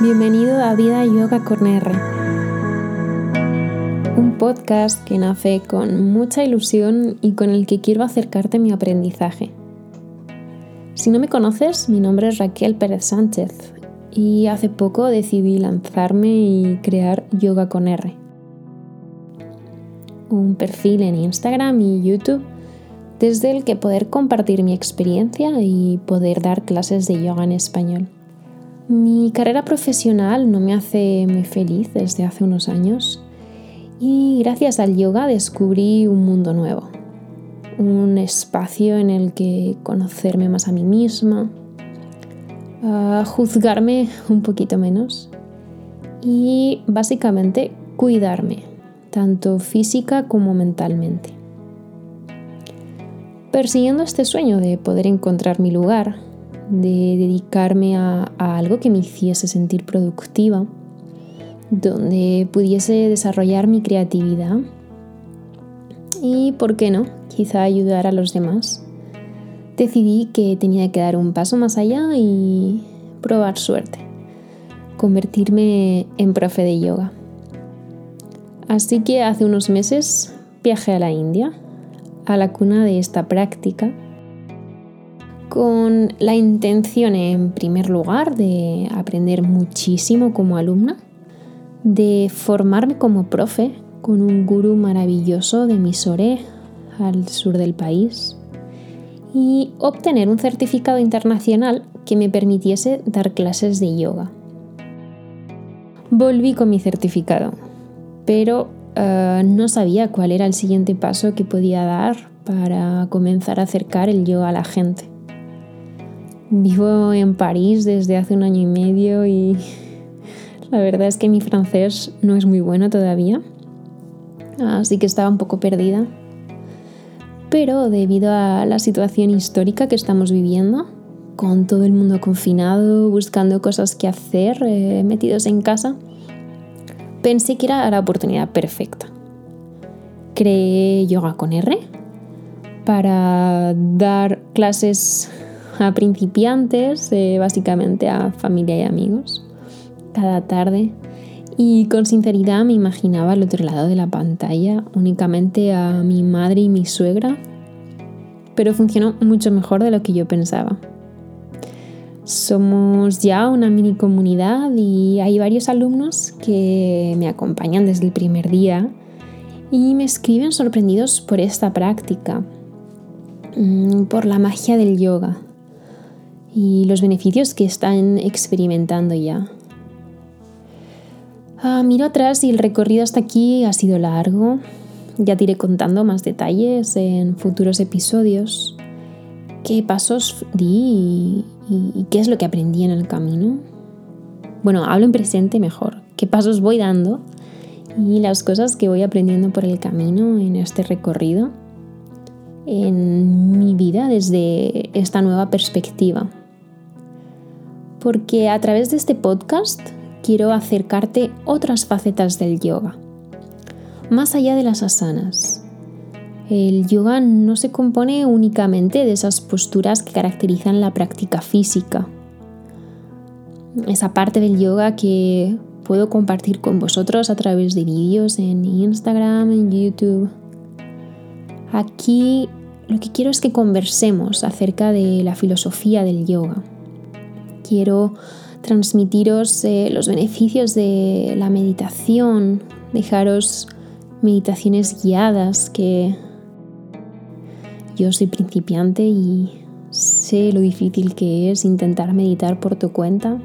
Bienvenido a Vida Yoga con R, un podcast que nace con mucha ilusión y con el que quiero acercarte a mi aprendizaje. Si no me conoces, mi nombre es Raquel Pérez Sánchez y hace poco decidí lanzarme y crear Yoga con R, un perfil en Instagram y YouTube desde el que poder compartir mi experiencia y poder dar clases de yoga en español. Mi carrera profesional no me hace muy feliz desde hace unos años y gracias al yoga descubrí un mundo nuevo, un espacio en el que conocerme más a mí misma, a juzgarme un poquito menos y básicamente cuidarme, tanto física como mentalmente. Persiguiendo este sueño de poder encontrar mi lugar, de dedicarme a, algo que me hiciese sentir productiva, donde pudiese desarrollar mi creatividad y, ¿por qué no?, quizá ayudar a los demás. Decidí que tenía que dar un paso más allá y probar suerte, convertirme en profe de yoga. Así que hace unos meses viajé a la India, a la cuna de esta práctica con la intención, en primer lugar, de aprender muchísimo como alumna, de formarme como profe con un gurú maravilloso de Misore, al sur del país, y obtener un certificado internacional que me permitiese dar clases de yoga. Volví con mi certificado, pero eh, no sabía cuál era el siguiente paso que podía dar para comenzar a acercar el yoga a la gente. Vivo en París desde hace un año y medio y la verdad es que mi francés no es muy bueno todavía, así que estaba un poco perdida. Pero debido a la situación histórica que estamos viviendo, con todo el mundo confinado, buscando cosas que hacer, eh, metidos en casa, pensé que era la oportunidad perfecta. Creé Yoga con R para dar clases a principiantes, eh, básicamente a familia y amigos, cada tarde. Y con sinceridad me imaginaba al otro lado de la pantalla únicamente a mi madre y mi suegra, pero funcionó mucho mejor de lo que yo pensaba. Somos ya una mini comunidad y hay varios alumnos que me acompañan desde el primer día y me escriben sorprendidos por esta práctica, mm, por la magia del yoga y los beneficios que están experimentando ya. Ah, miro atrás y el recorrido hasta aquí ha sido largo. Ya te iré contando más detalles en futuros episodios. ¿Qué pasos di y, qué es lo que aprendí en el camino? Bueno, hablo en presente mejor. ¿Qué pasos voy dando? Y las cosas que voy aprendiendo por el camino en este recorrido en mi vida desde esta nueva perspectiva porque a través de este podcast quiero acercarte otras facetas del yoga, más allá de las asanas. El yoga no se compone únicamente de esas posturas que caracterizan la práctica física. Esa parte del yoga que puedo compartir con vosotros a través de vídeos en Instagram, en YouTube. Aquí lo que quiero es que conversemos acerca de la filosofía del yoga quiero transmitiros eh, los beneficios de la meditación, dejaros meditaciones guiadas que yo soy principiante y sé lo difícil que es intentar meditar por tu cuenta.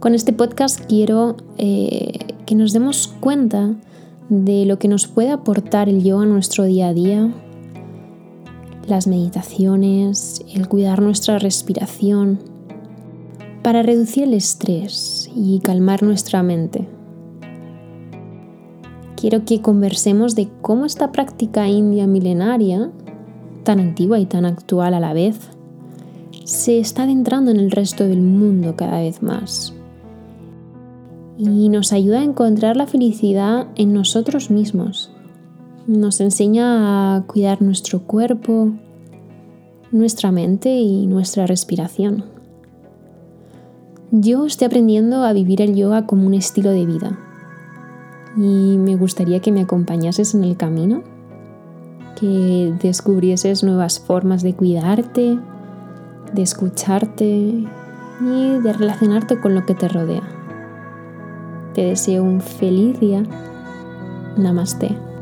Con este podcast quiero eh, que nos demos cuenta de lo que nos puede aportar el yoga a nuestro día a día, las meditaciones, el cuidar nuestra respiración, para reducir el estrés y calmar nuestra mente. Quiero que conversemos de cómo esta práctica india milenaria, tan antigua y tan actual a la vez, se está adentrando en el resto del mundo cada vez más y nos ayuda a encontrar la felicidad en nosotros mismos nos enseña a cuidar nuestro cuerpo, nuestra mente y nuestra respiración. Yo estoy aprendiendo a vivir el yoga como un estilo de vida y me gustaría que me acompañases en el camino, que descubrieses nuevas formas de cuidarte, de escucharte y de relacionarte con lo que te rodea. Te deseo un feliz día. Namaste.